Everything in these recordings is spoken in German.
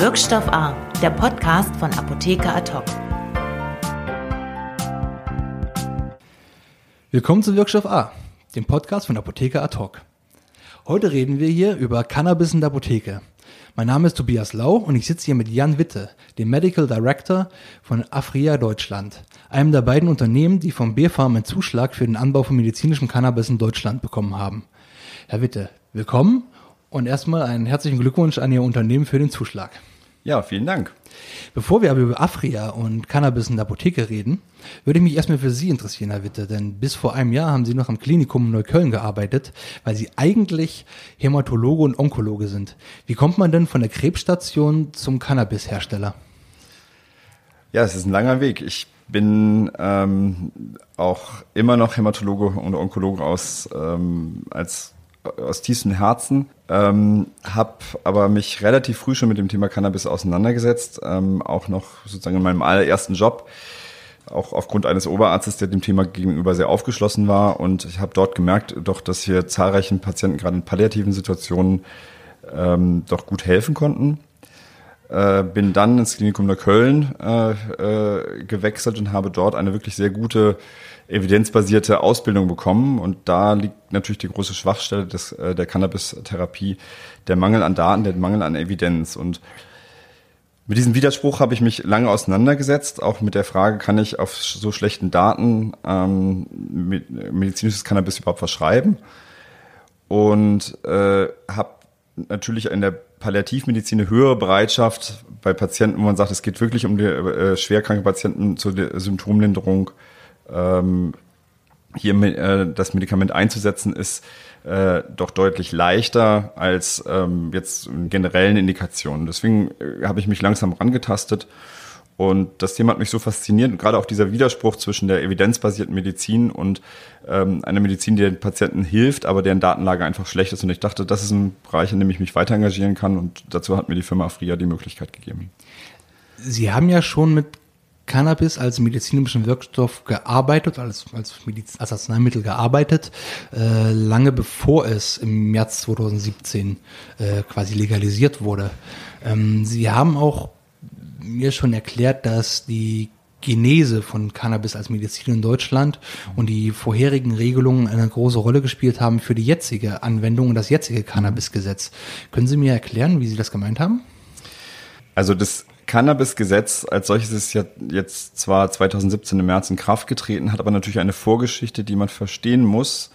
Wirkstoff A, der Podcast von Apotheker Ad Willkommen zu Wirkstoff A, dem Podcast von Apotheker Ad Heute reden wir hier über Cannabis in der Apotheke. Mein Name ist Tobias Lau und ich sitze hier mit Jan Witte, dem Medical Director von Afria Deutschland, einem der beiden Unternehmen, die vom BfArM einen Zuschlag für den Anbau von medizinischem Cannabis in Deutschland bekommen haben. Herr Witte, willkommen und erstmal einen herzlichen Glückwunsch an Ihr Unternehmen für den Zuschlag. Ja, vielen Dank. Bevor wir aber über Afria und Cannabis in der Apotheke reden, würde ich mich erstmal für Sie interessieren, Herr Witte, denn bis vor einem Jahr haben Sie noch am Klinikum in Neukölln gearbeitet, weil Sie eigentlich Hämatologe und Onkologe sind. Wie kommt man denn von der Krebsstation zum Cannabishersteller? Ja, es ist ein langer Weg. Ich bin ähm, auch immer noch Hämatologe und Onkologe aus ähm, als aus tiefstem Herzen, ähm, habe aber mich relativ früh schon mit dem Thema Cannabis auseinandergesetzt, ähm, auch noch sozusagen in meinem allerersten Job, auch aufgrund eines Oberarztes, der dem Thema gegenüber sehr aufgeschlossen war und ich habe dort gemerkt, doch, dass hier zahlreichen Patienten gerade in palliativen Situationen ähm, doch gut helfen konnten. Äh, bin dann ins Klinikum der Köln äh, äh, gewechselt und habe dort eine wirklich sehr gute evidenzbasierte Ausbildung bekommen. Und da liegt natürlich die große Schwachstelle des, äh, der Cannabis-Therapie, der Mangel an Daten, der Mangel an Evidenz. Und mit diesem Widerspruch habe ich mich lange auseinandergesetzt, auch mit der Frage, kann ich auf so schlechten Daten ähm, medizinisches Cannabis überhaupt verschreiben? Und äh, habe natürlich in der Palliativmedizin eine höhere Bereitschaft bei Patienten, wo man sagt, es geht wirklich um die äh, schwerkranke Patienten zur Symptomlinderung ähm, hier äh, das Medikament einzusetzen, ist äh, doch deutlich leichter als ähm, jetzt in generellen Indikationen. Deswegen äh, habe ich mich langsam rangetastet und das Thema hat mich so fasziniert, gerade auch dieser Widerspruch zwischen der evidenzbasierten Medizin und ähm, einer Medizin, die den Patienten hilft, aber deren Datenlage einfach schlecht ist. Und ich dachte, das ist ein Bereich, in dem ich mich weiter engagieren kann. Und dazu hat mir die Firma Afria die Möglichkeit gegeben. Sie haben ja schon mit Cannabis als medizinischen Wirkstoff gearbeitet, als, als, Mediz als Arzneimittel gearbeitet, äh, lange bevor es im März 2017 äh, quasi legalisiert wurde. Ähm, Sie haben auch mir schon erklärt, dass die Genese von Cannabis als Medizin in Deutschland und die vorherigen Regelungen eine große Rolle gespielt haben für die jetzige Anwendung und das jetzige Cannabisgesetz. Können Sie mir erklären, wie Sie das gemeint haben? Also das Cannabis-Gesetz als solches ist ja jetzt zwar 2017 im März in Kraft getreten, hat aber natürlich eine Vorgeschichte, die man verstehen muss,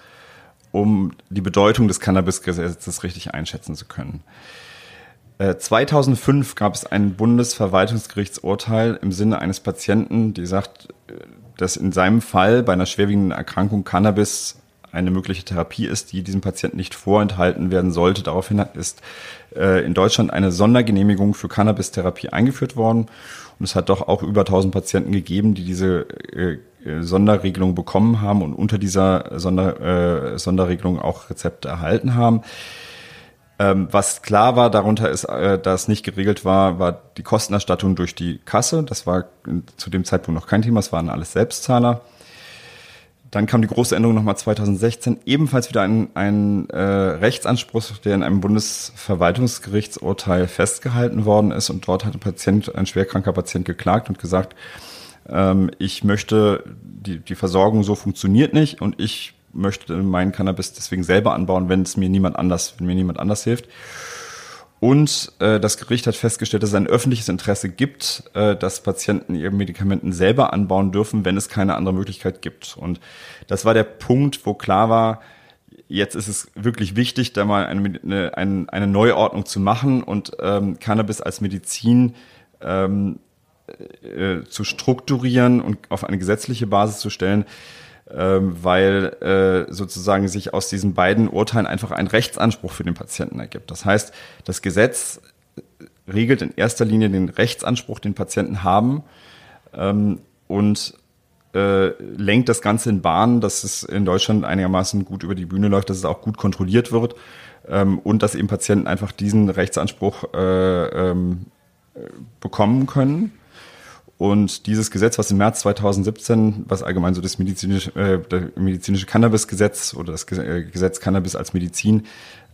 um die Bedeutung des Cannabis-Gesetzes richtig einschätzen zu können. 2005 äh, gab es ein Bundesverwaltungsgerichtsurteil im Sinne eines Patienten, die sagt, äh, dass in seinem Fall bei einer schwerwiegenden Erkrankung Cannabis eine mögliche Therapie ist, die diesem Patienten nicht vorenthalten werden sollte. Daraufhin ist äh, in Deutschland eine Sondergenehmigung für Cannabis-Therapie eingeführt worden. Und es hat doch auch über 1000 Patienten gegeben, die diese Sonderregelung bekommen haben und unter dieser Sonder, Sonderregelung auch Rezepte erhalten haben. Ähm, was klar war, darunter ist, äh, dass nicht geregelt war, war die Kostenerstattung durch die Kasse. Das war zu dem Zeitpunkt noch kein Thema, es waren alles Selbstzahler. Dann kam die große Änderung nochmal 2016, ebenfalls wieder ein, ein äh, Rechtsanspruch, der in einem Bundesverwaltungsgerichtsurteil festgehalten worden ist. Und dort hat ein Patient, ein schwerkranker Patient geklagt und gesagt, ähm, ich möchte, die, die Versorgung so funktioniert nicht und ich möchte meinen Cannabis deswegen selber anbauen, wenn es mir niemand anders, wenn mir niemand anders hilft. Und äh, das Gericht hat festgestellt, dass es ein öffentliches Interesse gibt, äh, dass Patienten ihre Medikamenten selber anbauen dürfen, wenn es keine andere Möglichkeit gibt. Und das war der Punkt, wo klar war, jetzt ist es wirklich wichtig, da mal eine, eine, eine Neuordnung zu machen und ähm, Cannabis als Medizin ähm, äh, zu strukturieren und auf eine gesetzliche Basis zu stellen, ähm, weil äh, sozusagen sich aus diesen beiden Urteilen einfach ein Rechtsanspruch für den Patienten ergibt. Das heißt, das Gesetz regelt in erster Linie den Rechtsanspruch, den Patienten haben ähm, und äh, lenkt das Ganze in Bahnen, dass es in Deutschland einigermaßen gut über die Bühne läuft, dass es auch gut kontrolliert wird ähm, und dass eben Patienten einfach diesen Rechtsanspruch äh, ähm, bekommen können. Und dieses Gesetz, was im März 2017, was allgemein so das medizinische, äh, medizinische Cannabis-Gesetz oder das äh, Gesetz Cannabis als Medizin,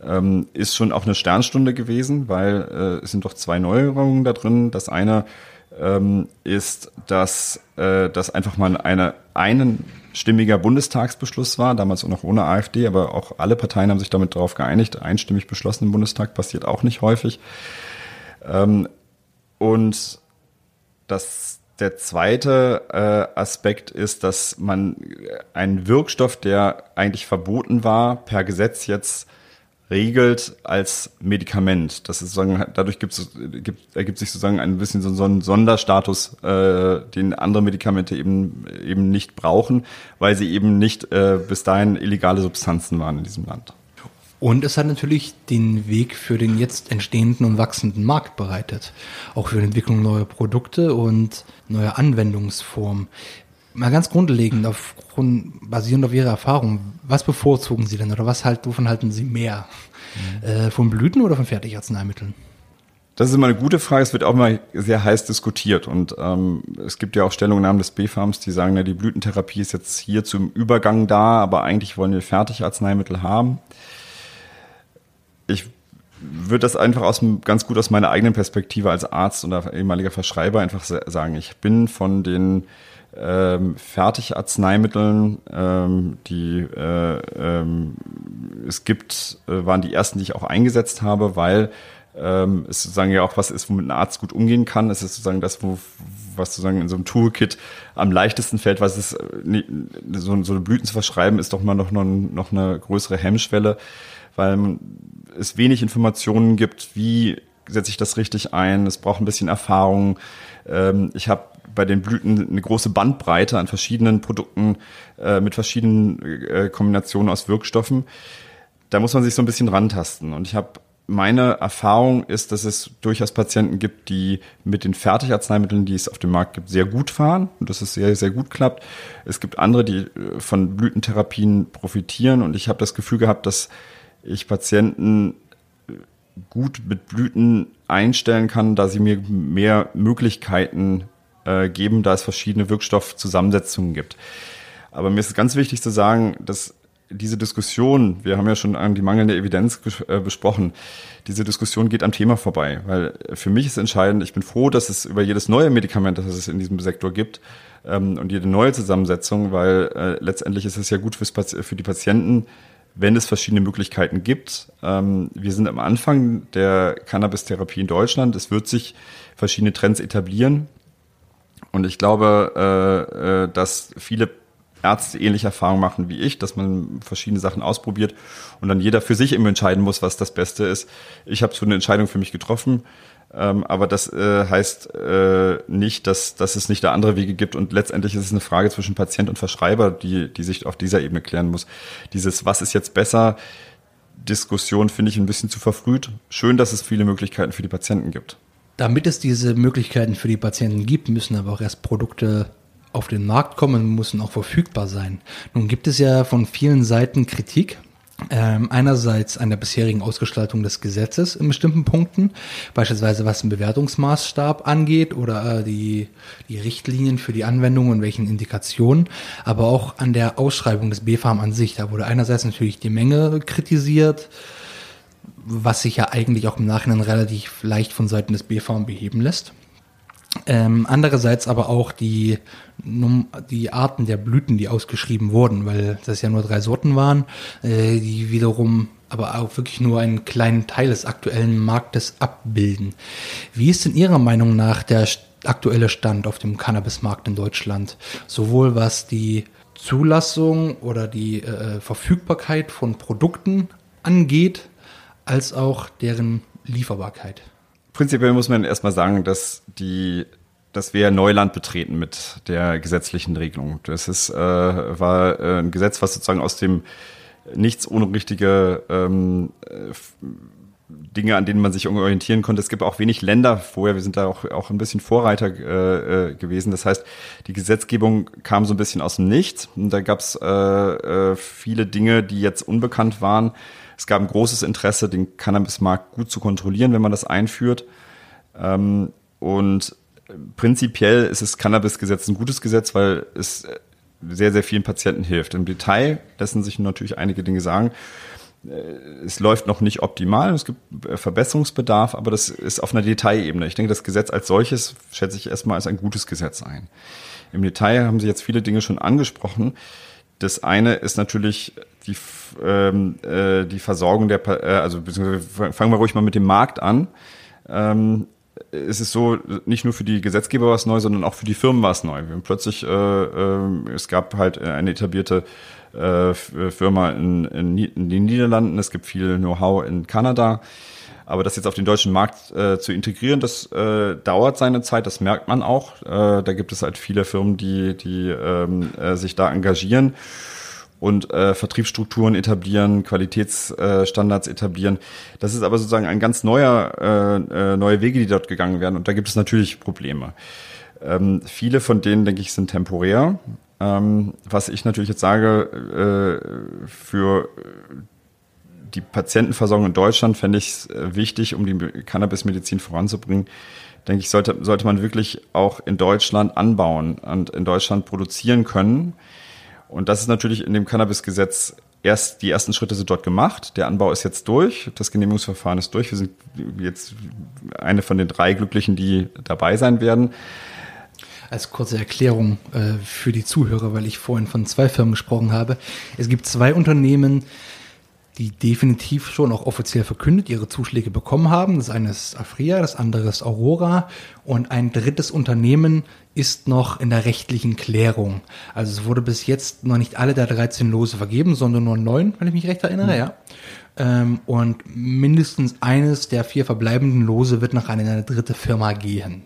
ähm, ist schon auch eine Sternstunde gewesen, weil äh, es sind doch zwei Neuerungen da drin. Das eine ähm, ist, dass äh, das einfach mal eine einen stimmiger Bundestagsbeschluss war, damals auch noch ohne AfD, aber auch alle Parteien haben sich damit darauf geeinigt. Einstimmig beschlossen im Bundestag passiert auch nicht häufig. Ähm, und das, der zweite äh, Aspekt ist, dass man einen Wirkstoff, der eigentlich verboten war, per Gesetz jetzt regelt als Medikament. Das ist sozusagen, dadurch gibt es, gibt, ergibt sich sozusagen ein bisschen so, so ein Sonderstatus, äh, den andere Medikamente eben, eben nicht brauchen, weil sie eben nicht äh, bis dahin illegale Substanzen waren in diesem Land. Und es hat natürlich den Weg für den jetzt entstehenden und wachsenden Markt bereitet. Auch für die Entwicklung neuer Produkte und neuer Anwendungsformen. Mal ganz grundlegend, aufgrund, basierend auf Ihrer Erfahrung, was bevorzugen Sie denn oder was halt, wovon halten Sie mehr? Mhm. Äh, von Blüten oder von Fertigarzneimitteln? Das ist immer eine gute Frage. Es wird auch mal sehr heiß diskutiert. Und ähm, es gibt ja auch Stellungnahmen des B-Farms, die sagen, na, die Blütentherapie ist jetzt hier zum Übergang da, aber eigentlich wollen wir Fertigarzneimittel haben ich würde das einfach aus, ganz gut aus meiner eigenen Perspektive als Arzt oder ehemaliger Verschreiber einfach sagen. Ich bin von den ähm, Fertigarzneimitteln, ähm, die äh, ähm, es gibt, äh, waren die ersten, die ich auch eingesetzt habe, weil ähm, es sozusagen ja auch was ist, womit ein Arzt gut umgehen kann. Es ist sozusagen das, wo, was sozusagen in so einem Toolkit am leichtesten fällt, was ist, äh, so, so eine Blüten zu verschreiben, ist doch mal noch, noch, noch eine größere Hemmschwelle, weil es wenig Informationen gibt, wie setze ich das richtig ein. Es braucht ein bisschen Erfahrung. Ähm, ich habe bei den Blüten eine große Bandbreite an verschiedenen Produkten äh, mit verschiedenen äh, Kombinationen aus Wirkstoffen. Da muss man sich so ein bisschen rantasten. Und ich habe meine Erfahrung ist, dass es durchaus Patienten gibt, die mit den Fertigarzneimitteln, die es auf dem Markt gibt, sehr gut fahren und dass es sehr, sehr gut klappt. Es gibt andere, die äh, von Blütentherapien profitieren und ich habe das Gefühl gehabt, dass ich Patienten gut mit Blüten einstellen kann, da sie mir mehr Möglichkeiten äh, geben, da es verschiedene Wirkstoffzusammensetzungen gibt. Aber mir ist ganz wichtig zu sagen, dass diese Diskussion, wir haben ja schon an die mangelnde Evidenz äh, besprochen, diese Diskussion geht am Thema vorbei, weil für mich ist entscheidend, ich bin froh, dass es über jedes neue Medikament, das es in diesem Sektor gibt, ähm, und jede neue Zusammensetzung, weil äh, letztendlich ist es ja gut fürs, für die Patienten, wenn es verschiedene Möglichkeiten gibt. Ähm, wir sind am Anfang der Cannabis-Therapie in Deutschland. Es wird sich verschiedene Trends etablieren. Und ich glaube, äh, äh, dass viele Ärzte ähnliche Erfahrungen machen wie ich, dass man verschiedene Sachen ausprobiert und dann jeder für sich eben entscheiden muss, was das Beste ist. Ich habe so eine Entscheidung für mich getroffen ähm, aber das äh, heißt äh, nicht, dass, dass es nicht da andere Wege gibt. Und letztendlich ist es eine Frage zwischen Patient und Verschreiber, die, die sich auf dieser Ebene klären muss. Dieses, was ist jetzt besser? Diskussion finde ich ein bisschen zu verfrüht. Schön, dass es viele Möglichkeiten für die Patienten gibt. Damit es diese Möglichkeiten für die Patienten gibt, müssen aber auch erst Produkte auf den Markt kommen, müssen auch verfügbar sein. Nun gibt es ja von vielen Seiten Kritik ähm, einerseits an der bisherigen Ausgestaltung des Gesetzes in bestimmten Punkten, beispielsweise was den Bewertungsmaßstab angeht oder äh, die, die Richtlinien für die Anwendung und welchen Indikationen, aber auch an der Ausschreibung des BfArM an sich. Da wurde einerseits natürlich die Menge kritisiert, was sich ja eigentlich auch im Nachhinein relativ leicht von Seiten des BfArM beheben lässt. Ähm, andererseits aber auch die, die Arten der Blüten, die ausgeschrieben wurden, weil das ja nur drei Sorten waren, äh, die wiederum aber auch wirklich nur einen kleinen Teil des aktuellen Marktes abbilden. Wie ist in Ihrer Meinung nach der aktuelle Stand auf dem Cannabismarkt in Deutschland? Sowohl was die Zulassung oder die äh, Verfügbarkeit von Produkten angeht, als auch deren Lieferbarkeit. Prinzipiell muss man erstmal sagen, dass die dass wir Neuland betreten mit der gesetzlichen Regelung. Das ist, äh, war äh, ein Gesetz, was sozusagen aus dem nichts ohne richtige ähm, äh, Dinge, an denen man sich orientieren konnte. Es gibt auch wenig Länder vorher. Wir sind da auch, auch ein bisschen Vorreiter äh, äh, gewesen. Das heißt, die Gesetzgebung kam so ein bisschen aus dem Nichts. Und da gab es äh, äh, viele Dinge, die jetzt unbekannt waren. Es gab ein großes Interesse, den Cannabismarkt gut zu kontrollieren, wenn man das einführt. Ähm, und prinzipiell ist das Cannabis-Gesetz ein gutes Gesetz, weil es sehr, sehr vielen Patienten hilft. Im Detail lassen sich natürlich einige Dinge sagen. Äh, es läuft noch nicht optimal, es gibt äh, Verbesserungsbedarf, aber das ist auf einer Detailebene. Ich denke, das Gesetz als solches schätze ich erstmal als ein gutes Gesetz ein. Im Detail haben Sie jetzt viele Dinge schon angesprochen. Das eine ist natürlich die, ähm, äh, die Versorgung der, äh, also beziehungsweise fangen wir ruhig mal mit dem Markt an. Ähm, es ist so, nicht nur für die Gesetzgeber war es neu, sondern auch für die Firmen war es neu. Wir plötzlich, äh, äh, es gab halt eine etablierte äh, Firma in, in, in, den Niederlanden, es gibt viel Know-how in Kanada. Aber das jetzt auf den deutschen Markt äh, zu integrieren, das äh, dauert seine Zeit, das merkt man auch. Äh, da gibt es halt viele Firmen, die, die ähm, äh, sich da engagieren und äh, Vertriebsstrukturen etablieren, Qualitätsstandards äh, etablieren. Das ist aber sozusagen ein ganz neuer, äh, äh, neue Wege, die dort gegangen werden. Und da gibt es natürlich Probleme. Ähm, viele von denen, denke ich, sind temporär. Ähm, was ich natürlich jetzt sage, äh, für die Patientenversorgung in Deutschland fände ich äh, wichtig, um die Cannabismedizin voranzubringen, denke ich, sollte, sollte man wirklich auch in Deutschland anbauen und in Deutschland produzieren können. Und das ist natürlich in dem Cannabisgesetz erst, die ersten Schritte sind dort gemacht. Der Anbau ist jetzt durch. Das Genehmigungsverfahren ist durch. Wir sind jetzt eine von den drei Glücklichen, die dabei sein werden. Als kurze Erklärung äh, für die Zuhörer, weil ich vorhin von zwei Firmen gesprochen habe. Es gibt zwei Unternehmen, die definitiv schon auch offiziell verkündet ihre Zuschläge bekommen haben. Das eine ist Afria, das andere ist Aurora und ein drittes Unternehmen ist noch in der rechtlichen Klärung. Also es wurde bis jetzt noch nicht alle der 13 Lose vergeben, sondern nur neun, wenn ich mich recht erinnere, mhm. ja. Ähm, und mindestens eines der vier verbleibenden Lose wird nach einer dritte Firma gehen.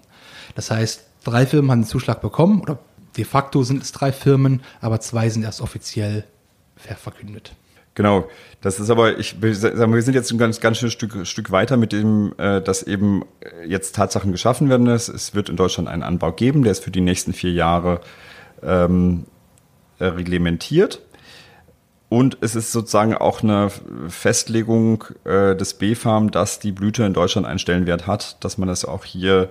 Das heißt, drei Firmen haben den Zuschlag bekommen oder de facto sind es drei Firmen, aber zwei sind erst offiziell verkündet. Genau, das ist aber, ich sagen, wir sind jetzt ein ganz, ganz schönes Stück, Stück weiter mit dem, äh, dass eben jetzt Tatsachen geschaffen werden. Es wird in Deutschland einen Anbau geben, der ist für die nächsten vier Jahre ähm, äh, reglementiert. Und es ist sozusagen auch eine Festlegung äh, des B-Farm, dass die Blüte in Deutschland einen Stellenwert hat, dass man das auch hier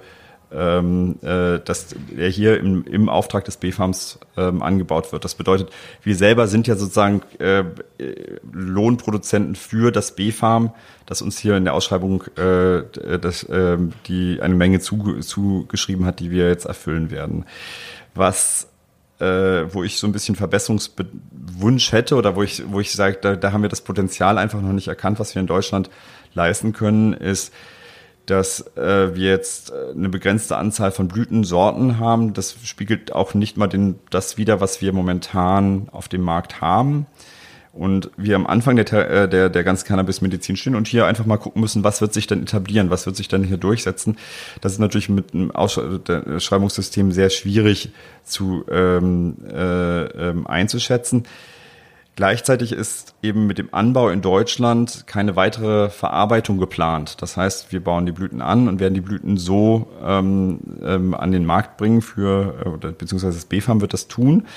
ähm, äh, dass er hier im, im Auftrag des B-Farms ähm, angebaut wird. Das bedeutet, wir selber sind ja sozusagen äh, Lohnproduzenten für das B-Farm, das uns hier in der Ausschreibung äh, das, äh, die eine Menge zu, zugeschrieben hat, die wir jetzt erfüllen werden. Was äh, wo ich so ein bisschen Verbesserungswunsch hätte oder wo ich, wo ich sage, da, da haben wir das Potenzial einfach noch nicht erkannt, was wir in Deutschland leisten können, ist, dass äh, wir jetzt äh, eine begrenzte Anzahl von Blütensorten haben. Das spiegelt auch nicht mal den, das wider, was wir momentan auf dem Markt haben. Und wir am Anfang der, äh, der, der ganzen Cannabis-Medizin stehen und hier einfach mal gucken müssen, was wird sich denn etablieren, was wird sich denn hier durchsetzen. Das ist natürlich mit einem Ausschreibungssystem sehr schwierig zu ähm, äh, ähm, einzuschätzen. Gleichzeitig ist eben mit dem Anbau in Deutschland keine weitere Verarbeitung geplant. Das heißt, wir bauen die Blüten an und werden die Blüten so ähm, ähm, an den Markt bringen für, äh, oder, beziehungsweise das BFAM wird das tun.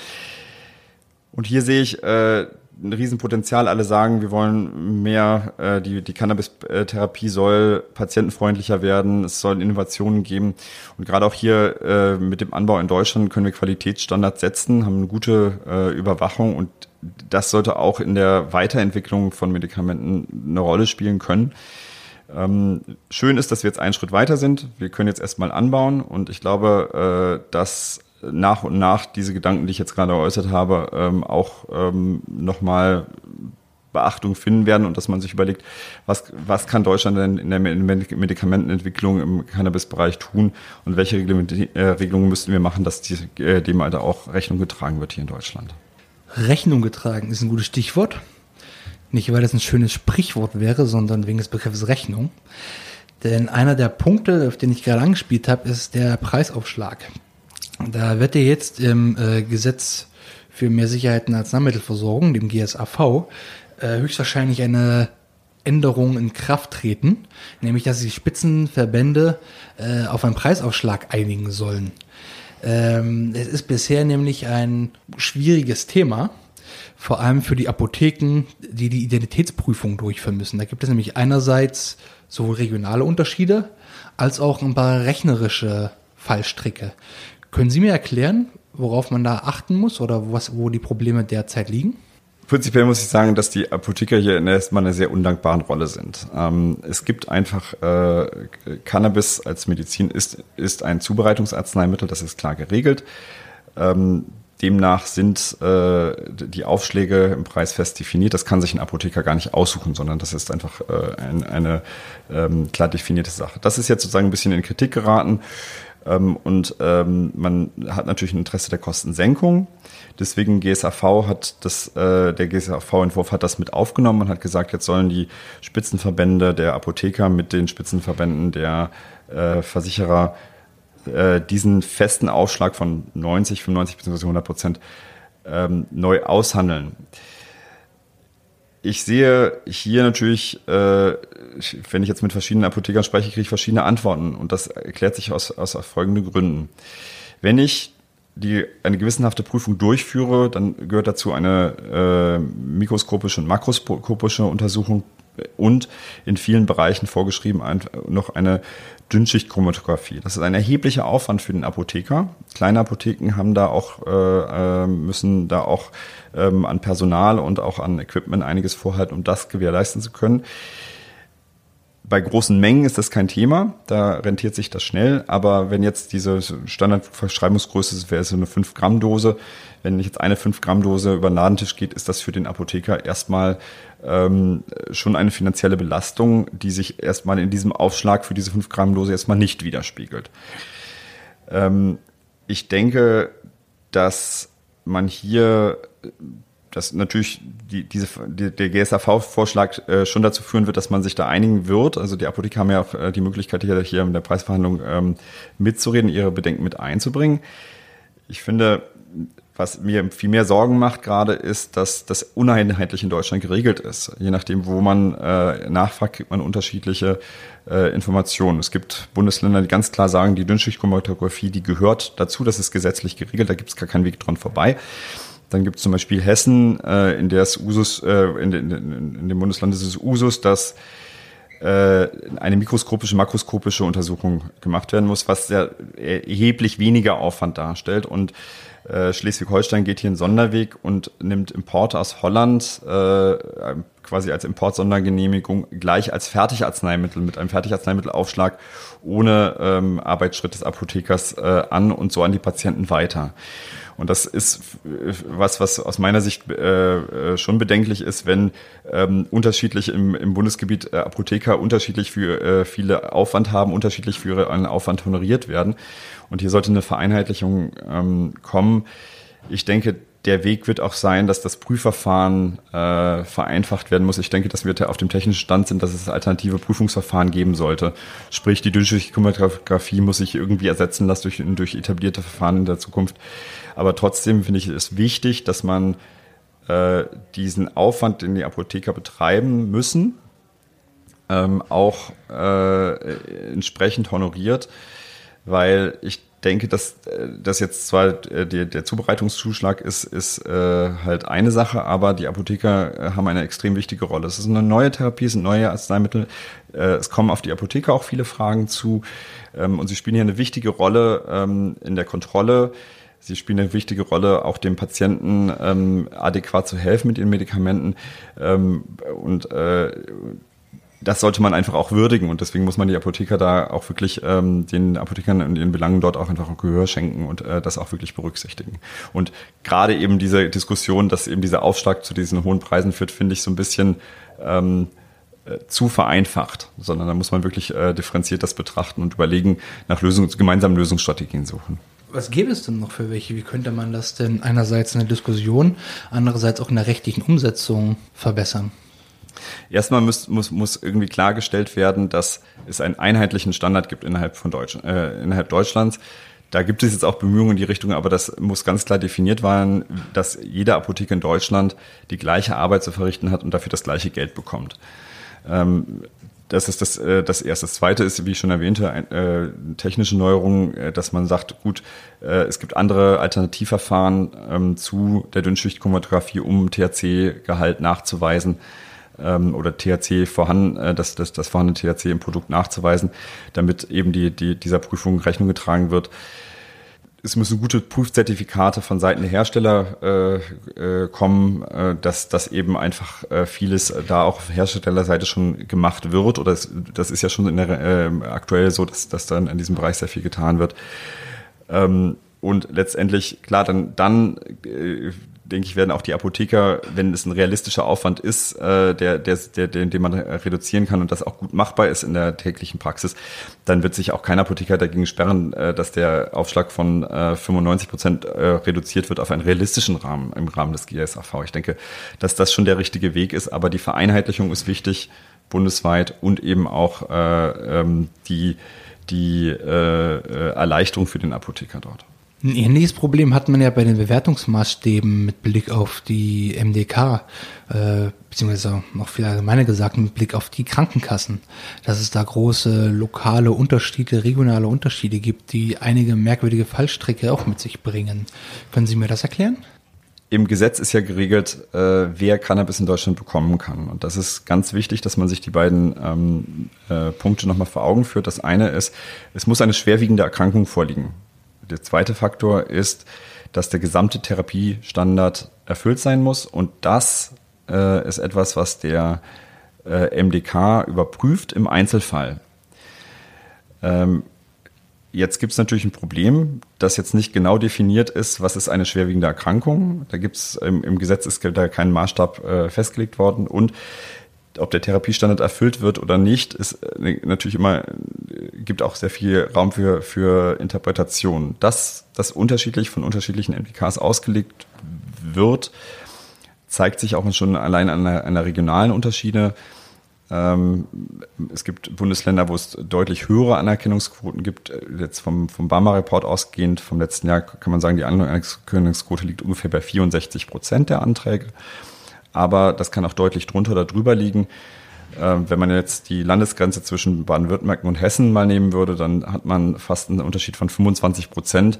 Und hier sehe ich äh, ein Riesenpotenzial. Alle sagen, wir wollen mehr, äh, die, die Cannabis-Therapie soll patientenfreundlicher werden, es soll Innovationen geben. Und gerade auch hier äh, mit dem Anbau in Deutschland können wir Qualitätsstandards setzen, haben eine gute äh, Überwachung und das sollte auch in der Weiterentwicklung von Medikamenten eine Rolle spielen können. Ähm, schön ist, dass wir jetzt einen Schritt weiter sind. Wir können jetzt erstmal anbauen und ich glaube, äh, dass nach und nach diese Gedanken, die ich jetzt gerade äußert habe, ähm, auch ähm, nochmal Beachtung finden werden und dass man sich überlegt, was, was kann Deutschland denn in der Medikamentenentwicklung im Cannabis-Bereich tun und welche äh, Regelungen müssten wir machen, dass die, äh, dem Alter auch Rechnung getragen wird hier in Deutschland. Rechnung getragen ist ein gutes Stichwort. Nicht, weil das ein schönes Sprichwort wäre, sondern wegen des Begriffs Rechnung. Denn einer der Punkte, auf den ich gerade angespielt habe, ist der Preisaufschlag. Da wird ja jetzt im äh, Gesetz für mehr Sicherheit in Arzneimittelversorgung, dem GSAV, äh, höchstwahrscheinlich eine Änderung in Kraft treten, nämlich dass sich Spitzenverbände äh, auf einen Preisaufschlag einigen sollen. Ähm, es ist bisher nämlich ein schwieriges Thema, vor allem für die Apotheken, die die Identitätsprüfung durchführen müssen. Da gibt es nämlich einerseits sowohl regionale Unterschiede als auch ein paar rechnerische Fallstricke. Können Sie mir erklären, worauf man da achten muss oder was, wo die Probleme derzeit liegen? Prinzipiell muss ich sagen, dass die Apotheker hier erstmal eine sehr undankbaren Rolle sind. Ähm, es gibt einfach, äh, Cannabis als Medizin ist, ist ein Zubereitungsarzneimittel, das ist klar geregelt. Ähm, demnach sind äh, die Aufschläge im Preis fest definiert. Das kann sich ein Apotheker gar nicht aussuchen, sondern das ist einfach äh, ein, eine ähm, klar definierte Sache. Das ist jetzt sozusagen ein bisschen in Kritik geraten. Ähm, und ähm, man hat natürlich ein Interesse der Kostensenkung. Deswegen GSAV hat das, äh, der GSAV-Entwurf hat das mit aufgenommen und hat gesagt, jetzt sollen die Spitzenverbände der Apotheker mit den Spitzenverbänden der äh, Versicherer äh, diesen festen Aufschlag von 90, 95 bzw. 100 Prozent ähm, neu aushandeln. Ich sehe hier natürlich, äh, wenn ich jetzt mit verschiedenen Apothekern spreche, kriege ich verschiedene Antworten. Und das erklärt sich aus, aus folgenden Gründen. Wenn ich die eine gewissenhafte Prüfung durchführe, dann gehört dazu eine äh, mikroskopische und makroskopische Untersuchung und in vielen Bereichen vorgeschrieben noch eine Dünnschichtchromatographie. Das ist ein erheblicher Aufwand für den Apotheker. Kleine Apotheken haben da auch, äh, äh, müssen da auch ähm, an Personal und auch an Equipment einiges vorhalten, um das gewährleisten zu können. Bei großen Mengen ist das kein Thema, da rentiert sich das schnell, aber wenn jetzt diese Standardverschreibungsgröße wäre so eine 5-Gramm-Dose, wenn jetzt eine 5-Gramm-Dose über den Ladentisch geht, ist das für den Apotheker erstmal ähm, schon eine finanzielle Belastung, die sich erstmal in diesem Aufschlag für diese 5-Gramm-Dose erstmal nicht widerspiegelt. Ähm, ich denke, dass man hier dass natürlich die, diese, die, der GSAV-Vorschlag äh, schon dazu führen wird, dass man sich da einigen wird. Also die Apotheker haben ja auch äh, die Möglichkeit, hier, hier in der Preisverhandlung ähm, mitzureden, ihre Bedenken mit einzubringen. Ich finde, was mir viel mehr Sorgen macht gerade, ist, dass das uneinheitlich in Deutschland geregelt ist. Je nachdem, wo man äh, nachfragt, kriegt man unterschiedliche äh, Informationen. Es gibt Bundesländer, die ganz klar sagen, die Dünnschichtchromatographie, die gehört dazu, das ist gesetzlich geregelt, da gibt es gar keinen Weg dran vorbei. Dann gibt es zum Beispiel Hessen, äh, in der es Usus, äh, in, in, in, dem Bundesland ist es Usus, dass eine mikroskopische, makroskopische Untersuchung gemacht werden muss, was sehr erheblich weniger Aufwand darstellt. Und äh, Schleswig-Holstein geht hier einen Sonderweg und nimmt Importe aus Holland äh, quasi als Importsondergenehmigung gleich als Fertigarzneimittel mit einem Fertigarzneimittelaufschlag ohne ähm, Arbeitsschritt des Apothekers äh, an und so an die Patienten weiter. Und das ist was, was aus meiner Sicht äh, schon bedenklich ist, wenn ähm, unterschiedlich im, im Bundesgebiet äh, Apotheker unterschiedlich für äh, viele Aufwand haben, unterschiedlich für ihren Aufwand honoriert werden. Und hier sollte eine Vereinheitlichung ähm, kommen. Ich denke, der Weg wird auch sein, dass das Prüfverfahren äh, vereinfacht werden muss. Ich denke, dass wir auf dem technischen Stand sind, dass es alternative Prüfungsverfahren geben sollte. Sprich, die Dünnschichtchromatographie muss sich irgendwie ersetzen lassen durch, durch etablierte Verfahren in der Zukunft. Aber trotzdem finde ich es wichtig, dass man äh, diesen Aufwand, den die Apotheker betreiben müssen, ähm, auch äh, entsprechend honoriert, weil ich denke, dass äh, das jetzt zwar äh, der, der Zubereitungszuschlag ist, ist äh, halt eine Sache, aber die Apotheker äh, haben eine extrem wichtige Rolle. Es ist eine neue Therapie, es sind neue Arzneimittel. Äh, es kommen auf die Apotheker auch viele Fragen zu ähm, und sie spielen hier eine wichtige Rolle ähm, in der Kontrolle. Sie spielen eine wichtige Rolle, auch dem Patienten ähm, adäquat zu helfen mit ihren Medikamenten. Ähm, und äh, das sollte man einfach auch würdigen und deswegen muss man die Apotheker da auch wirklich ähm, den Apothekern und ihren Belangen dort auch einfach Gehör schenken und äh, das auch wirklich berücksichtigen. Und gerade eben diese Diskussion, dass eben dieser Aufschlag zu diesen hohen Preisen führt, finde ich so ein bisschen ähm, äh, zu vereinfacht, sondern da muss man wirklich äh, differenziert das betrachten und überlegen, nach Lösung, gemeinsamen Lösungsstrategien suchen. Was gäbe es denn noch für welche? Wie könnte man das denn einerseits in der Diskussion, andererseits auch in der rechtlichen Umsetzung verbessern? Erstmal muss, muss, muss irgendwie klargestellt werden, dass es einen einheitlichen Standard gibt innerhalb von Deutsch, äh, innerhalb Deutschlands. Da gibt es jetzt auch Bemühungen in die Richtung, aber das muss ganz klar definiert werden, dass jeder Apotheker in Deutschland die gleiche Arbeit zu verrichten hat und dafür das gleiche Geld bekommt. Ähm, das ist das, äh, das erste. Das zweite ist, wie ich schon erwähnte, ein, äh, technische Neuerungen, äh, dass man sagt, gut, äh, es gibt andere Alternativverfahren ähm, zu der Dünnschichtchromatographie, um THC-Gehalt nachzuweisen ähm, oder THC vorhanden, äh, das, das, das vorhandene THC im Produkt nachzuweisen, damit eben die, die, dieser Prüfung Rechnung getragen wird es müssen gute Prüfzertifikate von Seiten der Hersteller äh, äh, kommen, äh, dass, dass eben einfach äh, vieles da auch auf Herstellerseite schon gemacht wird. Oder es, das ist ja schon in der, äh, aktuell so, dass, dass dann in diesem Bereich sehr viel getan wird. Ähm, und letztendlich, klar, dann, dann äh, denke ich, werden auch die Apotheker, wenn es ein realistischer Aufwand ist, äh, der, der, der, den, den man reduzieren kann und das auch gut machbar ist in der täglichen Praxis, dann wird sich auch kein Apotheker dagegen sperren, äh, dass der Aufschlag von äh, 95 Prozent äh, reduziert wird auf einen realistischen Rahmen im Rahmen des GSAV. Ich denke, dass das schon der richtige Weg ist, aber die Vereinheitlichung ist wichtig bundesweit und eben auch äh, ähm, die, die äh, äh Erleichterung für den Apotheker dort. Ein ähnliches Problem hat man ja bei den Bewertungsmaßstäben mit Blick auf die MDK, äh, beziehungsweise noch viel allgemeiner gesagt mit Blick auf die Krankenkassen, dass es da große lokale Unterschiede, regionale Unterschiede gibt, die einige merkwürdige Fallstricke auch mit sich bringen. Können Sie mir das erklären? Im Gesetz ist ja geregelt, äh, wer Cannabis in Deutschland bekommen kann. Und das ist ganz wichtig, dass man sich die beiden ähm, äh, Punkte nochmal vor Augen führt. Das eine ist, es muss eine schwerwiegende Erkrankung vorliegen. Der zweite Faktor ist, dass der gesamte Therapiestandard erfüllt sein muss. Und das äh, ist etwas, was der äh, MDK überprüft im Einzelfall. Ähm, jetzt gibt es natürlich ein Problem, das jetzt nicht genau definiert ist, was ist eine schwerwiegende Erkrankung. Da gibt es im, im, Gesetz ist da kein Maßstab äh, festgelegt worden und ob der Therapiestandard erfüllt wird oder nicht, ist äh, natürlich immer, gibt auch sehr viel Raum für, für Interpretation. Dass das unterschiedlich von unterschiedlichen MDKs ausgelegt wird, zeigt sich auch schon allein an einer, einer regionalen Unterschiede. Ähm, es gibt Bundesländer, wo es deutlich höhere Anerkennungsquoten gibt. Jetzt vom, vom Barmer-Report ausgehend vom letzten Jahr kann man sagen, die Anerkennungsquote liegt ungefähr bei 64 Prozent der Anträge aber das kann auch deutlich drunter oder drüber liegen. Ähm, wenn man jetzt die Landesgrenze zwischen Baden-Württemberg und Hessen mal nehmen würde, dann hat man fast einen Unterschied von 25 Prozent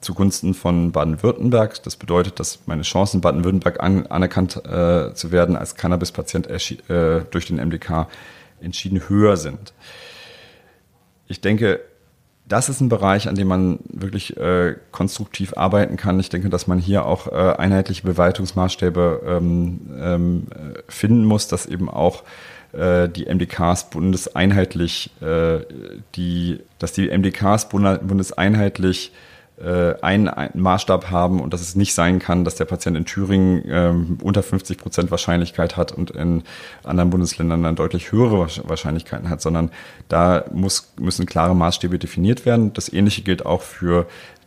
zugunsten von Baden-Württemberg. Das bedeutet, dass meine Chancen, Baden-Württemberg an, anerkannt äh, zu werden als Cannabis-Patient äh, durch den MDK entschieden höher sind. Ich denke, das ist ein Bereich, an dem man wirklich äh, konstruktiv arbeiten kann. Ich denke, dass man hier auch äh, einheitliche Bewertungsmaßstäbe ähm, ähm, finden muss, dass eben auch äh, die MDKs bundeseinheitlich, äh, die, dass die MDKs bundeseinheitlich äh, einen, einen Maßstab haben und dass es nicht sein kann, dass der Patient in Thüringen ähm, unter 50 Prozent Wahrscheinlichkeit hat und in anderen Bundesländern dann deutlich höhere Wahrscheinlichkeiten hat, sondern da muss, müssen klare Maßstäbe definiert werden. Das Ähnliche gilt auch für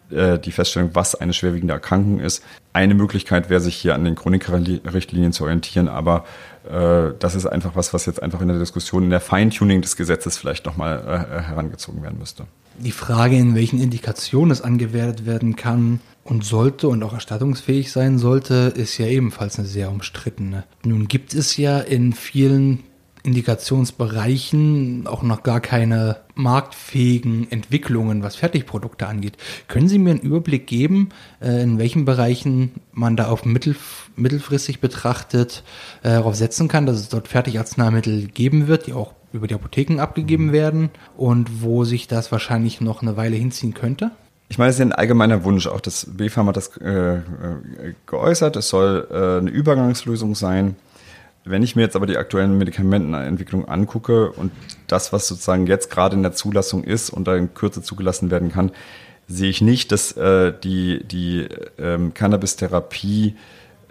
äh, die Feststellung, was eine schwerwiegende Erkrankung ist. Eine Möglichkeit wäre, sich hier an den Chronikerrichtlinien zu orientieren, aber äh, das ist einfach was, was jetzt einfach in der Diskussion, in der Feintuning des Gesetzes vielleicht nochmal äh, herangezogen werden müsste die Frage, in welchen Indikationen es angewendet werden kann und sollte und auch erstattungsfähig sein sollte, ist ja ebenfalls eine sehr umstrittene. Nun gibt es ja in vielen Indikationsbereichen auch noch gar keine marktfähigen Entwicklungen, was Fertigprodukte angeht. Können Sie mir einen Überblick geben, äh, in welchen Bereichen man da auf mittel, mittelfristig betrachtet äh, darauf setzen kann, dass es dort Fertigarzneimittel geben wird, die auch über die Apotheken abgegeben werden und wo sich das wahrscheinlich noch eine Weile hinziehen könnte? Ich meine, es ist ein allgemeiner Wunsch. Auch das BfArM hat das äh, geäußert. Es soll äh, eine Übergangslösung sein. Wenn ich mir jetzt aber die aktuellen Medikamentenentwicklungen angucke und das, was sozusagen jetzt gerade in der Zulassung ist und da in Kürze zugelassen werden kann, sehe ich nicht, dass äh, die, die ähm, Cannabis-Therapie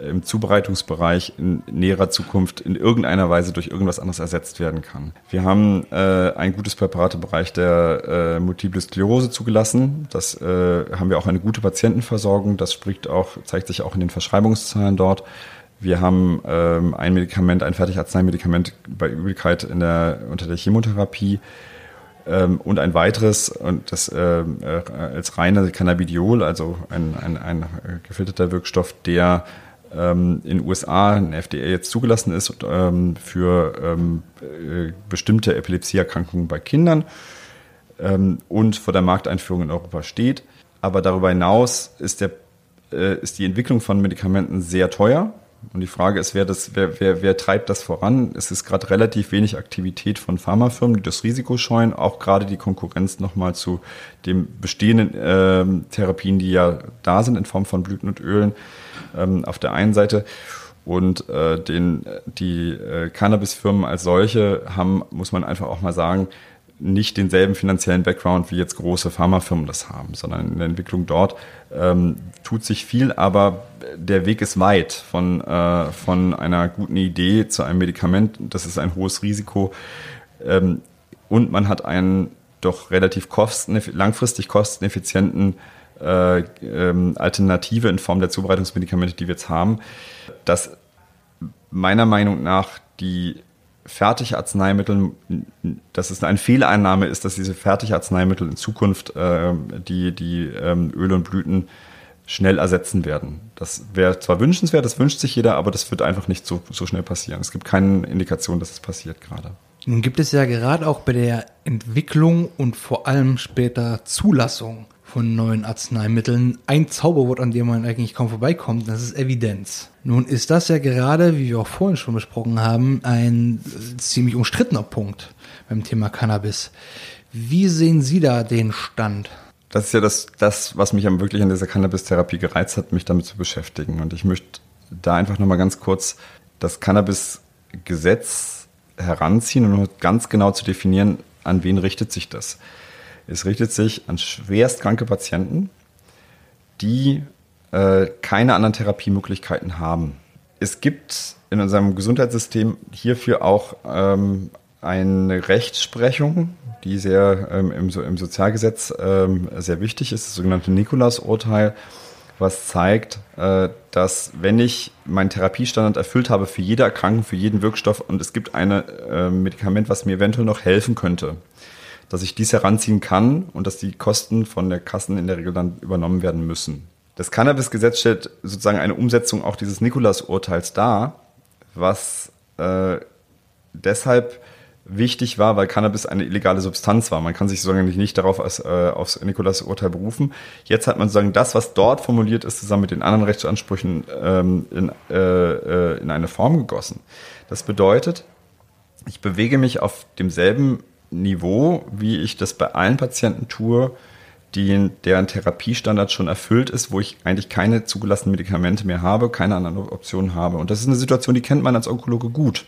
im Zubereitungsbereich in näherer Zukunft in irgendeiner Weise durch irgendwas anderes ersetzt werden kann. Wir haben äh, ein gutes Präparat im Bereich der äh, Multiple Sklerose zugelassen. Das äh, haben wir auch eine gute Patientenversorgung. Das spricht auch, zeigt sich auch in den Verschreibungszahlen dort. Wir haben ähm, ein Medikament, ein Fertigarzneimittel bei Übelkeit in der, unter der Chemotherapie ähm, und ein weiteres, und das äh, äh, als reine Cannabidiol, also ein, ein, ein gefilterter Wirkstoff, der ähm, in den USA ein FDA jetzt zugelassen ist ähm, für ähm, äh, bestimmte Epilepsieerkrankungen bei Kindern ähm, und vor der Markteinführung in Europa steht. Aber darüber hinaus ist, der, äh, ist die Entwicklung von Medikamenten sehr teuer. Und die Frage ist, wer, das, wer, wer, wer treibt das voran? Es ist gerade relativ wenig Aktivität von Pharmafirmen, die das Risiko scheuen, auch gerade die Konkurrenz nochmal zu den bestehenden äh, Therapien, die ja da sind in Form von Blüten und Ölen ähm, auf der einen Seite. Und äh, den, die äh, Cannabisfirmen als solche haben, muss man einfach auch mal sagen, nicht denselben finanziellen Background wie jetzt große Pharmafirmen das haben, sondern in der Entwicklung dort ähm, tut sich viel, aber der Weg ist weit von, äh, von einer guten Idee zu einem Medikament. Das ist ein hohes Risiko. Ähm, und man hat einen doch relativ kosten, langfristig kosteneffizienten äh, ähm, Alternative in Form der Zubereitungsmedikamente, die wir jetzt haben, dass meiner Meinung nach die Fertigarzneimittel, dass es eine Fehleinnahme ist, dass diese Fertigarzneimittel in Zukunft äh, die, die ähm, Öle und Blüten schnell ersetzen werden. Das wäre zwar wünschenswert, das wünscht sich jeder, aber das wird einfach nicht so, so schnell passieren. Es gibt keine Indikation, dass es passiert gerade. Nun gibt es ja gerade auch bei der Entwicklung und vor allem später Zulassung von neuen Arzneimitteln ein Zauberwort, an dem man eigentlich kaum vorbeikommt, das ist Evidenz. Nun ist das ja gerade, wie wir auch vorhin schon besprochen haben, ein ziemlich umstrittener Punkt beim Thema Cannabis. Wie sehen Sie da den Stand? Das ist ja das, das was mich wirklich an dieser Cannabis-Therapie gereizt hat, mich damit zu beschäftigen. Und ich möchte da einfach nochmal ganz kurz das Cannabis-Gesetz heranziehen und ganz genau zu definieren, an wen richtet sich das. Es richtet sich an schwerstkranke Patienten, die äh, keine anderen Therapiemöglichkeiten haben. Es gibt in unserem Gesundheitssystem hierfür auch ähm, eine Rechtsprechung, die sehr ähm, im, im, Sozialgesetz ähm, sehr wichtig ist, das sogenannte Nikolaus-Urteil, was zeigt, äh, dass wenn ich meinen Therapiestandard erfüllt habe für jede Erkrankung, für jeden Wirkstoff und es gibt ein äh, Medikament, was mir eventuell noch helfen könnte, dass ich dies heranziehen kann und dass die Kosten von der Kassen in der Regel dann übernommen werden müssen. Das Cannabis-Gesetz stellt sozusagen eine Umsetzung auch dieses Nikolas-Urteils dar, was äh, deshalb wichtig war, weil Cannabis eine illegale Substanz war. Man kann sich sozusagen nicht darauf als, äh, aufs Nikolas-Urteil berufen. Jetzt hat man sozusagen das, was dort formuliert ist, zusammen mit den anderen Rechtsansprüchen ähm, in, äh, äh in eine Form gegossen. Das bedeutet, ich bewege mich auf demselben Niveau, wie ich das bei allen Patienten tue, die, deren Therapiestandard schon erfüllt ist, wo ich eigentlich keine zugelassenen Medikamente mehr habe, keine anderen Optionen habe. Und das ist eine Situation, die kennt man als Onkologe gut.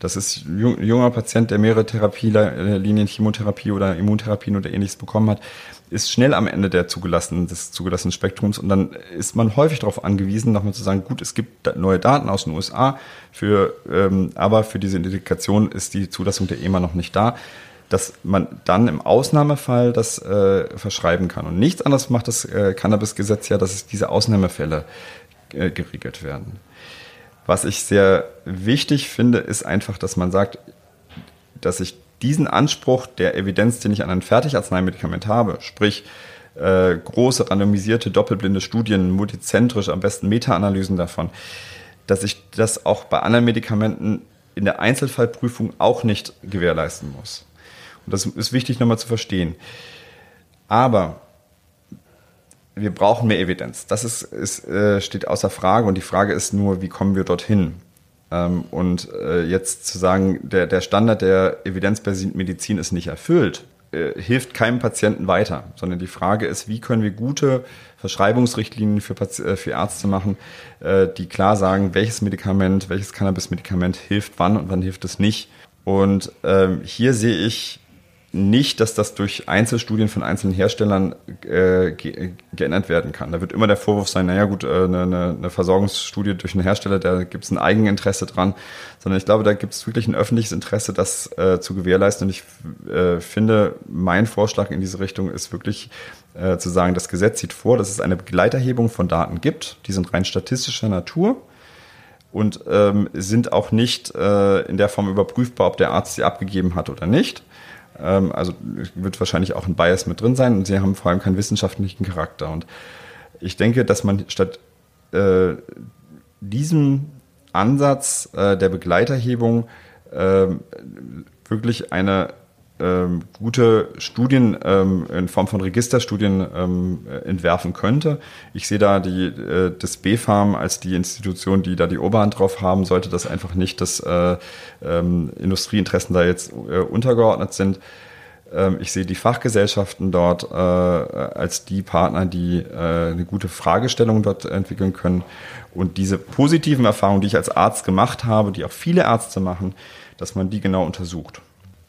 Das ist ein junger Patient, der mehrere Therapielinien, Chemotherapie oder Immuntherapien oder ähnliches bekommen hat, ist schnell am Ende der zugelassenen, des zugelassenen Spektrums und dann ist man häufig darauf angewiesen, nochmal zu sagen, gut, es gibt neue Daten aus den USA, für, ähm, aber für diese Indikation ist die Zulassung der EMA noch nicht da dass man dann im Ausnahmefall das äh, verschreiben kann. Und nichts anderes macht das äh, Cannabis-Gesetz ja, dass es diese Ausnahmefälle äh, geregelt werden. Was ich sehr wichtig finde, ist einfach, dass man sagt, dass ich diesen Anspruch der Evidenz, den ich an ein Fertigarzneimittelment habe, sprich äh, große randomisierte doppelblinde Studien, multizentrisch, am besten Meta-Analysen davon, dass ich das auch bei anderen Medikamenten in der Einzelfallprüfung auch nicht gewährleisten muss. Und das ist wichtig nochmal zu verstehen. Aber wir brauchen mehr Evidenz. Das ist, ist, äh, steht außer Frage und die Frage ist nur, wie kommen wir dorthin? Ähm, und äh, jetzt zu sagen, der, der Standard der evidenzbasierten Medizin ist nicht erfüllt, äh, hilft keinem Patienten weiter, sondern die Frage ist, wie können wir gute Verschreibungsrichtlinien für, äh, für Ärzte machen, die klar sagen, welches Medikament, welches Cannabis-Medikament hilft wann und wann hilft es nicht. Und ähm, hier sehe ich nicht, dass das durch Einzelstudien von einzelnen Herstellern äh, ge geändert werden kann. Da wird immer der Vorwurf sein, naja gut, äh, eine, eine Versorgungsstudie durch einen Hersteller, da gibt es ein Eigeninteresse dran, sondern ich glaube, da gibt es wirklich ein öffentliches Interesse, das äh, zu gewährleisten. Und ich äh, finde, mein Vorschlag in diese Richtung ist wirklich äh, zu sagen, das Gesetz sieht vor, dass es eine Begleiterhebung von Daten gibt, die sind rein statistischer Natur und ähm, sind auch nicht äh, in der Form überprüfbar, ob der Arzt sie abgegeben hat oder nicht ähm, also wird wahrscheinlich auch ein Bias mit drin sein und sie haben vor allem keinen wissenschaftlichen Charakter. Und ich denke, dass man statt äh, diesem Ansatz äh, der Begleiterhebung äh, wirklich eine ähm, gute Studien ähm, in Form von Registerstudien ähm, entwerfen könnte. Ich sehe da die, äh, das BfArM als die Institution, die da die Oberhand drauf haben, sollte das einfach nicht, dass äh, ähm, Industrieinteressen da jetzt äh, untergeordnet sind. Ähm, ich sehe die Fachgesellschaften dort äh, als die Partner, die äh, eine gute Fragestellung dort entwickeln können. Und diese positiven Erfahrungen, die ich als Arzt gemacht habe, die auch viele Ärzte machen, dass man die genau untersucht.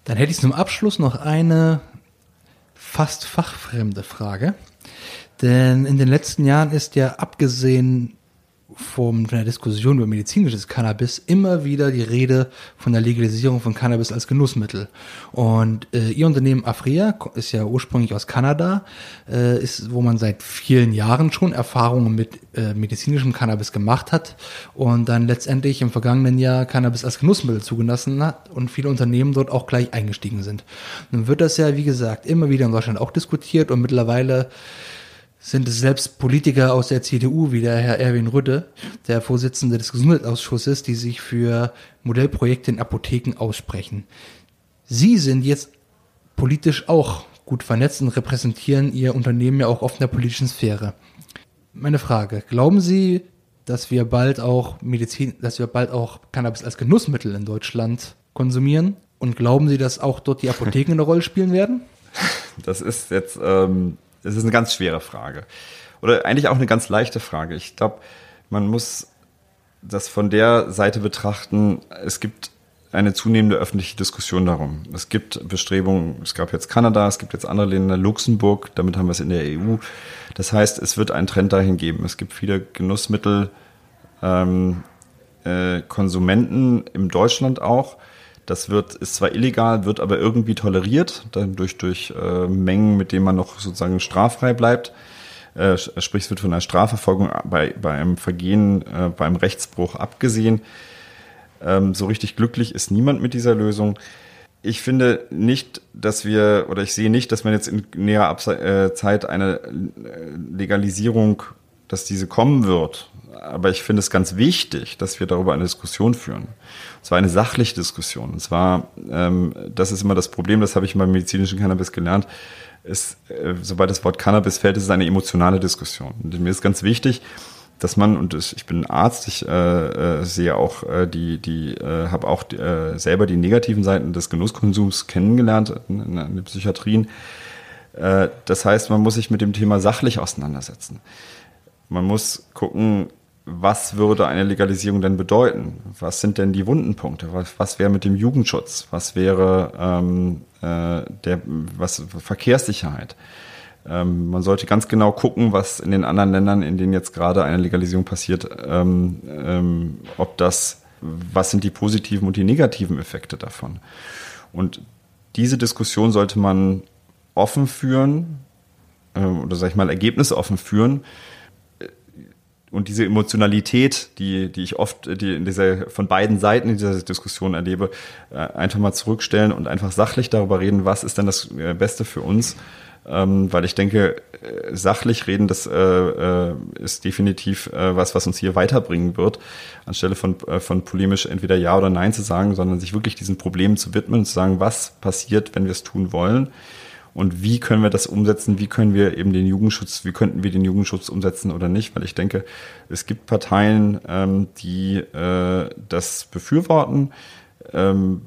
Dann hätte ich zum Abschluss noch eine fast fachfremde Frage. Denn in den letzten Jahren ist ja abgesehen von der Diskussion über medizinisches Cannabis immer wieder die Rede von der Legalisierung von Cannabis als Genussmittel. Und äh, ihr Unternehmen Afria ist ja ursprünglich aus Kanada, äh, ist, wo man seit vielen Jahren schon Erfahrungen mit äh, medizinischem Cannabis gemacht hat und dann letztendlich im vergangenen Jahr Cannabis als Genussmittel zugelassen hat und viele Unternehmen dort auch gleich eingestiegen sind. Nun wird das ja, wie gesagt, immer wieder in Deutschland auch diskutiert und mittlerweile sind es selbst Politiker aus der CDU, wie der Herr Erwin Rütte, der Vorsitzende des Gesundheitsausschusses, die sich für Modellprojekte in Apotheken aussprechen. Sie sind jetzt politisch auch gut vernetzt und repräsentieren Ihr Unternehmen ja auch oft in der politischen Sphäre. Meine Frage, glauben Sie, dass wir bald auch Medizin, dass wir bald auch Cannabis als Genussmittel in Deutschland konsumieren? Und glauben Sie, dass auch dort die Apotheken eine Rolle spielen werden? Das ist jetzt ähm, das ist eine ganz schwere Frage. Oder eigentlich auch eine ganz leichte Frage. Ich glaube, man muss das von der Seite betrachten, es gibt eine zunehmende öffentliche Diskussion darum. Es gibt Bestrebungen, es gab jetzt Kanada, es gibt jetzt andere Länder, Luxemburg, damit haben wir es in der EU. Das heißt, es wird einen Trend dahin geben. Es gibt viele Genussmittel, ähm, äh, Konsumenten in Deutschland auch, das wird, ist zwar illegal, wird aber irgendwie toleriert, dann durch, durch äh, Mengen, mit denen man noch sozusagen straffrei bleibt. Äh, sprich, es wird von einer Strafverfolgung bei, bei einem Vergehen, äh, bei Rechtsbruch abgesehen. Ähm, so richtig glücklich ist niemand mit dieser Lösung. Ich finde nicht, dass wir, oder ich sehe nicht, dass man jetzt in näherer äh, Zeit eine äh, Legalisierung, dass diese kommen wird. Aber ich finde es ganz wichtig, dass wir darüber eine Diskussion führen. Es war eine sachliche Diskussion. Es war, ähm, das ist immer das Problem, das habe ich beim medizinischen Cannabis gelernt. Ist, äh, sobald das Wort Cannabis fällt, ist es eine emotionale Diskussion. Und mir ist ganz wichtig, dass man und ich bin Arzt, ich äh, äh, sehe auch äh, die die äh, habe auch äh, selber die negativen Seiten des Genusskonsums kennengelernt in, in, in den Psychiatrien. Äh, das heißt, man muss sich mit dem Thema sachlich auseinandersetzen. Man muss gucken, was würde eine Legalisierung denn bedeuten? Was sind denn die Wundenpunkte? Was, was wäre mit dem Jugendschutz? Was wäre ähm, äh, der was Verkehrssicherheit? Ähm, man sollte ganz genau gucken, was in den anderen Ländern, in denen jetzt gerade eine Legalisierung passiert, ähm, ähm, ob das, was sind die positiven und die negativen Effekte davon? Und diese Diskussion sollte man offen führen äh, oder sag ich mal ergebnisoffen führen und diese Emotionalität, die, die ich oft die in dieser, von beiden Seiten in dieser Diskussion erlebe, äh, einfach mal zurückstellen und einfach sachlich darüber reden, was ist denn das äh, Beste für uns. Ähm, weil ich denke, äh, sachlich reden, das ist definitiv was, was uns hier weiterbringen wird, anstelle von, von polemisch entweder Ja oder Nein zu sagen, sondern sich wirklich diesen Problemen zu widmen und zu sagen, was passiert, wenn wir es tun wollen und wie können wir das umsetzen, wie können wir eben den Jugendschutz, wie könnten wir den Jugendschutz umsetzen oder nicht, weil ich denke, es gibt Parteien, ähm, die äh, das befürworten. Ähm,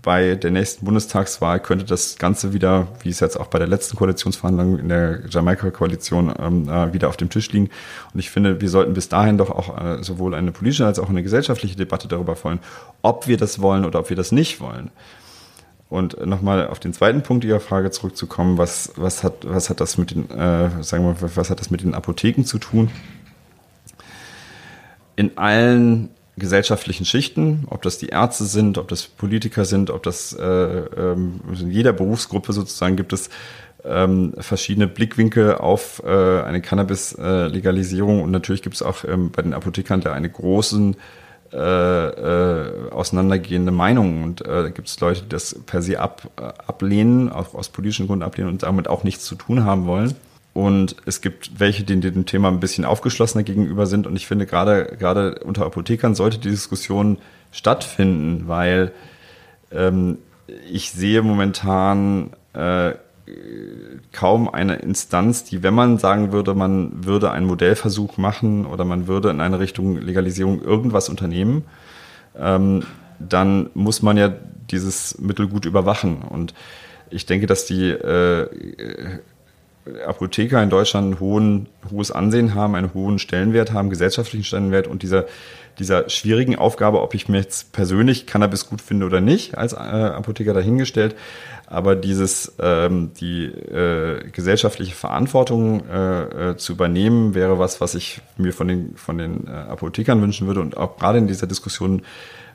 bei der nächsten Bundestagswahl könnte das Ganze wieder, wie es jetzt auch bei der letzten Koalitionsverhandlung in der Jamaika-Koalition ähm, äh, wieder auf dem Tisch liegen. Und ich finde, wir sollten bis dahin doch auch äh, sowohl eine politische als auch eine gesellschaftliche Debatte darüber wollen, ob wir das wollen oder ob wir das nicht wollen. Und nochmal auf den zweiten Punkt Ihrer Frage zurückzukommen, was, was, hat, was hat das mit den, äh, sagen wir, was hat das mit den Apotheken zu tun? In allen gesellschaftlichen Schichten, ob das die Ärzte sind, ob das Politiker sind, ob das äh, ähm, in jeder Berufsgruppe sozusagen gibt es ähm, verschiedene Blickwinkel auf äh, eine Cannabis-Legalisierung und natürlich gibt es auch ähm, bei den Apothekern da eine großen äh, äh, auseinandergehende Meinungen. Und äh, gibt es Leute, die das per se ab, äh, ablehnen, auch aus politischen Gründen ablehnen und damit auch nichts zu tun haben wollen. Und es gibt welche, die dem Thema ein bisschen aufgeschlossener gegenüber sind. Und ich finde, gerade, gerade unter Apothekern sollte die Diskussion stattfinden, weil ähm, ich sehe momentan äh, kaum eine Instanz, die, wenn man sagen würde, man würde einen Modellversuch machen oder man würde in eine Richtung Legalisierung irgendwas unternehmen, ähm, dann muss man ja dieses Mittel gut überwachen. Und ich denke, dass die äh, Apotheker in Deutschland ein hohen, hohes Ansehen haben, einen hohen Stellenwert haben, gesellschaftlichen Stellenwert und dieser, dieser schwierigen Aufgabe, ob ich mir jetzt persönlich Cannabis gut finde oder nicht, als äh, Apotheker dahingestellt, aber dieses ähm, die äh, gesellschaftliche Verantwortung äh, äh, zu übernehmen wäre was, was ich mir von den von den äh, Apothekern wünschen würde. Und auch gerade in dieser Diskussion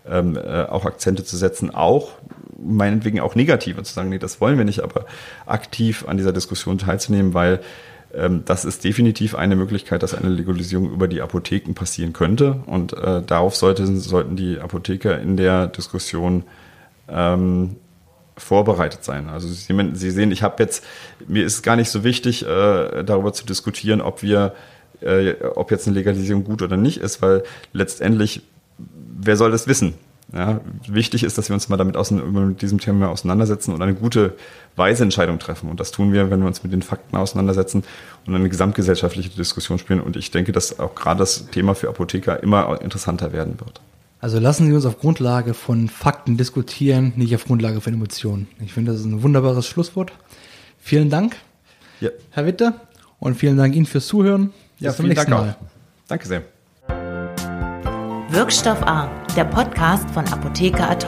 ähm, äh, auch Akzente zu setzen, auch meinetwegen auch negative zu sagen, nee, das wollen wir nicht, aber aktiv an dieser Diskussion teilzunehmen, weil das ist definitiv eine Möglichkeit, dass eine Legalisierung über die Apotheken passieren könnte. Und äh, darauf sollte, sollten die Apotheker in der Diskussion ähm, vorbereitet sein. Also Sie, Sie sehen, ich habe jetzt, mir ist es gar nicht so wichtig, äh, darüber zu diskutieren, ob wir, äh, ob jetzt eine Legalisierung gut oder nicht ist, weil letztendlich, wer soll das wissen? Ja, wichtig ist, dass wir uns mal damit ausein mit diesem Thema auseinandersetzen und eine gute, weise Entscheidung treffen. Und das tun wir, wenn wir uns mit den Fakten auseinandersetzen und eine gesamtgesellschaftliche Diskussion spielen. Und ich denke, dass auch gerade das Thema für Apotheker immer interessanter werden wird. Also lassen Sie uns auf Grundlage von Fakten diskutieren, nicht auf Grundlage von Emotionen. Ich finde, das ist ein wunderbares Schlusswort. Vielen Dank, ja. Herr Witte, und vielen Dank Ihnen fürs Zuhören. Bis ja, zum nächsten Dank Mal. Auch. Danke sehr. Wirkstoff A, der Podcast von Apotheker Ad.